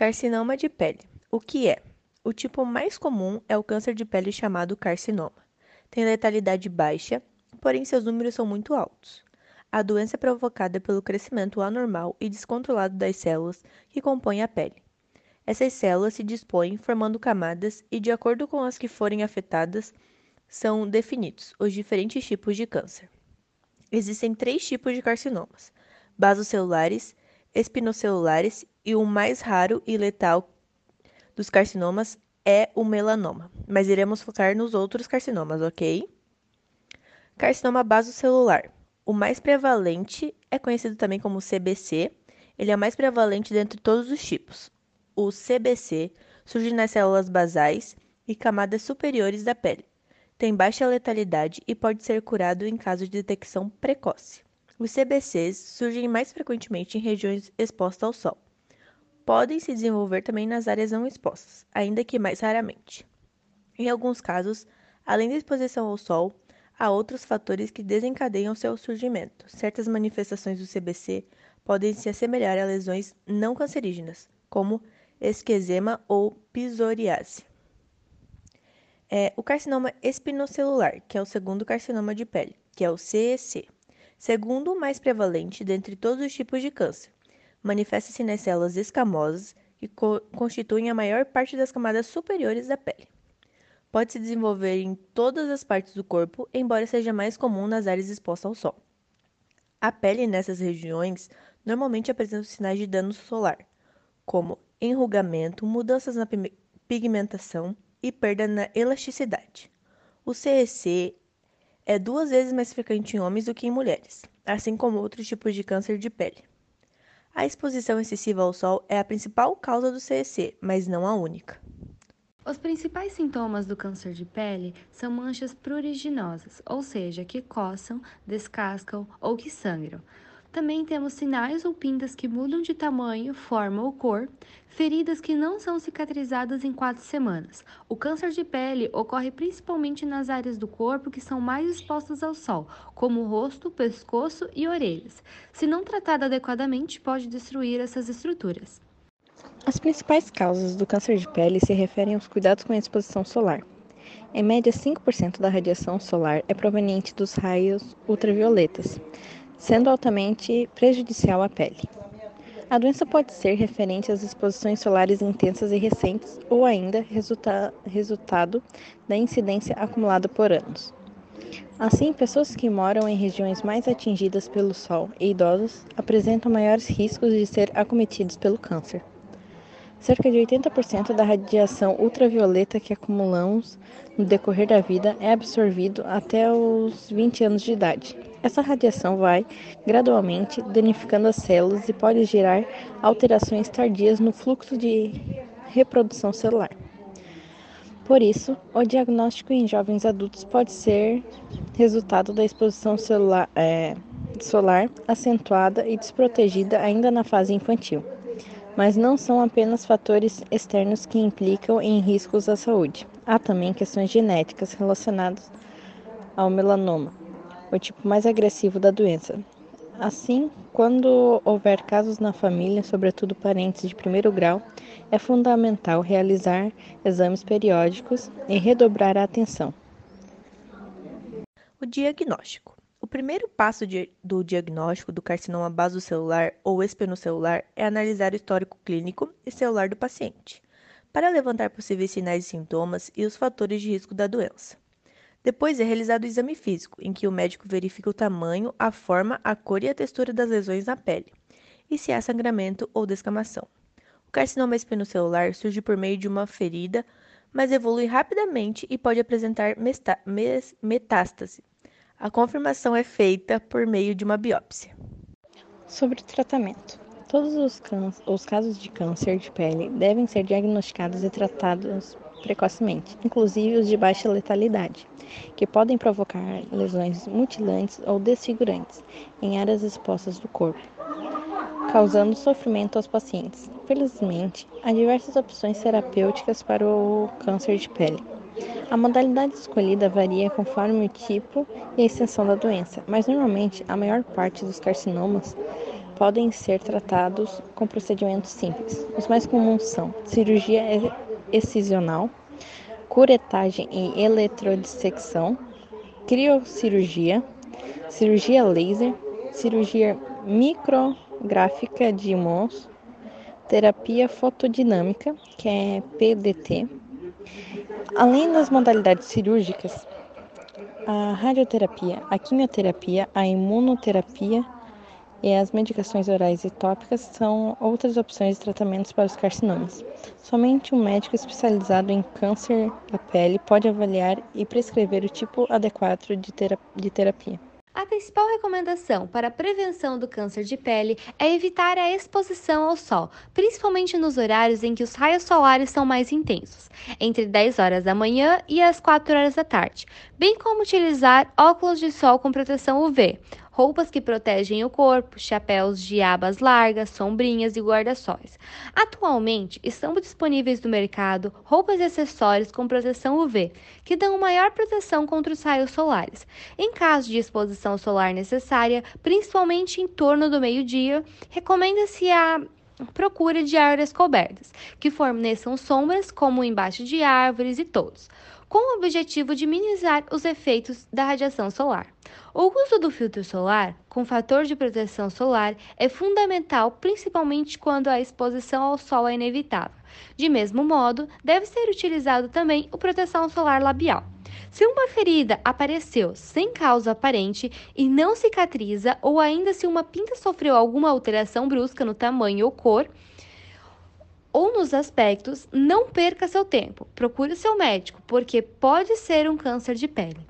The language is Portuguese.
Carcinoma de pele. O que é? O tipo mais comum é o câncer de pele chamado carcinoma. Tem letalidade baixa, porém seus números são muito altos. A doença é provocada pelo crescimento anormal e descontrolado das células que compõem a pele. Essas células se dispõem formando camadas e, de acordo com as que forem afetadas, são definidos os diferentes tipos de câncer. Existem três tipos de carcinomas: basocelulares, espinocelulares e o mais raro e letal dos carcinomas é o melanoma, mas iremos focar nos outros carcinomas, ok? Carcinoma basocelular. O mais prevalente é conhecido também como CBC. Ele é o mais prevalente dentre todos os tipos. O CBC surge nas células basais e camadas superiores da pele. Tem baixa letalidade e pode ser curado em caso de detecção precoce. Os CBCs surgem mais frequentemente em regiões expostas ao sol. Podem se desenvolver também nas áreas não expostas, ainda que mais raramente. Em alguns casos, além da exposição ao sol, há outros fatores que desencadeiam seu surgimento. Certas manifestações do CBC podem se assemelhar a lesões não cancerígenas, como esquezema ou psoriase. É, o carcinoma espinocelular, que é o segundo carcinoma de pele, que é o CEC segundo o mais prevalente dentre todos os tipos de câncer. Manifesta-se nas células escamosas, que co constituem a maior parte das camadas superiores da pele. Pode se desenvolver em todas as partes do corpo, embora seja mais comum nas áreas expostas ao sol. A pele nessas regiões normalmente apresenta sinais de dano solar, como enrugamento, mudanças na pigmentação e perda na elasticidade. O CEC é duas vezes mais frequente em homens do que em mulheres, assim como outros tipos de câncer de pele. A exposição excessiva ao sol é a principal causa do CEC, mas não a única. Os principais sintomas do câncer de pele são manchas pruriginosas, ou seja, que coçam, descascam ou que sangram. Também temos sinais ou pintas que mudam de tamanho, forma ou cor, feridas que não são cicatrizadas em quatro semanas. O câncer de pele ocorre principalmente nas áreas do corpo que são mais expostas ao sol, como o rosto, pescoço e orelhas. Se não tratado adequadamente, pode destruir essas estruturas. As principais causas do câncer de pele se referem aos cuidados com a exposição solar. Em média, 5% da radiação solar é proveniente dos raios ultravioletas sendo altamente prejudicial à pele. A doença pode ser referente às exposições solares intensas e recentes ou ainda resulta resultado da incidência acumulada por anos. Assim, pessoas que moram em regiões mais atingidas pelo sol e idosos apresentam maiores riscos de ser acometidos pelo câncer. Cerca de 80% da radiação ultravioleta que acumulamos no decorrer da vida é absorvido até os 20 anos de idade. Essa radiação vai gradualmente danificando as células e pode gerar alterações tardias no fluxo de reprodução celular. Por isso, o diagnóstico em jovens adultos pode ser resultado da exposição celular, é, solar acentuada e desprotegida ainda na fase infantil mas não são apenas fatores externos que implicam em riscos à saúde. Há também questões genéticas relacionadas ao melanoma, o tipo mais agressivo da doença. Assim, quando houver casos na família, sobretudo parentes de primeiro grau, é fundamental realizar exames periódicos e redobrar a atenção. O diagnóstico. O primeiro passo de, do diagnóstico do carcinoma basocelular ou espinocelular é analisar o histórico clínico e celular do paciente, para levantar possíveis sinais e sintomas e os fatores de risco da doença. Depois é realizado o exame físico, em que o médico verifica o tamanho, a forma, a cor e a textura das lesões na pele, e se há sangramento ou descamação. O carcinoma espinocelular surge por meio de uma ferida, mas evolui rapidamente e pode apresentar metástase, a confirmação é feita por meio de uma biópsia. Sobre o tratamento. Todos os, os, casos de câncer de pele devem ser diagnosticados e tratados precocemente, inclusive os de baixa letalidade, que podem provocar lesões mutilantes ou desfigurantes em áreas expostas do corpo, causando sofrimento aos pacientes. Felizmente, há diversas opções terapêuticas para o câncer de pele. A modalidade escolhida varia conforme o tipo e a extensão da doença, mas normalmente a maior parte dos carcinomas podem ser tratados com procedimentos simples. Os mais comuns são cirurgia excisional, curetagem e eletrodissecção, criocirurgia, cirurgia laser, cirurgia micrográfica de mãos, terapia fotodinâmica, que é PDT. Além das modalidades cirúrgicas, a radioterapia, a quimioterapia, a imunoterapia e as medicações orais e tópicas são outras opções de tratamentos para os carcinomas. Somente um médico especializado em câncer da pele pode avaliar e prescrever o tipo adequado de terapia. A principal recomendação para a prevenção do câncer de pele é evitar a exposição ao sol, principalmente nos horários em que os raios solares são mais intensos, entre 10 horas da manhã e as 4 horas da tarde, bem como utilizar óculos de sol com proteção UV, roupas que protegem o corpo, chapéus de abas largas, sombrinhas e guarda-sóis. Atualmente, estão disponíveis no mercado roupas e acessórios com proteção UV, que dão maior proteção contra os raios solares. Em caso de exposição solar necessária, principalmente em torno do meio-dia, recomenda-se a procura de áreas cobertas, que forneçam sombras, como embaixo de árvores e todos, com o objetivo de minimizar os efeitos da radiação solar. O uso do filtro solar com fator de proteção solar é fundamental, principalmente quando a exposição ao sol é inevitável. De mesmo modo, deve ser utilizado também o proteção solar labial. Se uma ferida apareceu sem causa aparente e não cicatriza, ou ainda se uma pinta sofreu alguma alteração brusca no tamanho ou cor, ou nos aspectos, não perca seu tempo. Procure seu médico, porque pode ser um câncer de pele.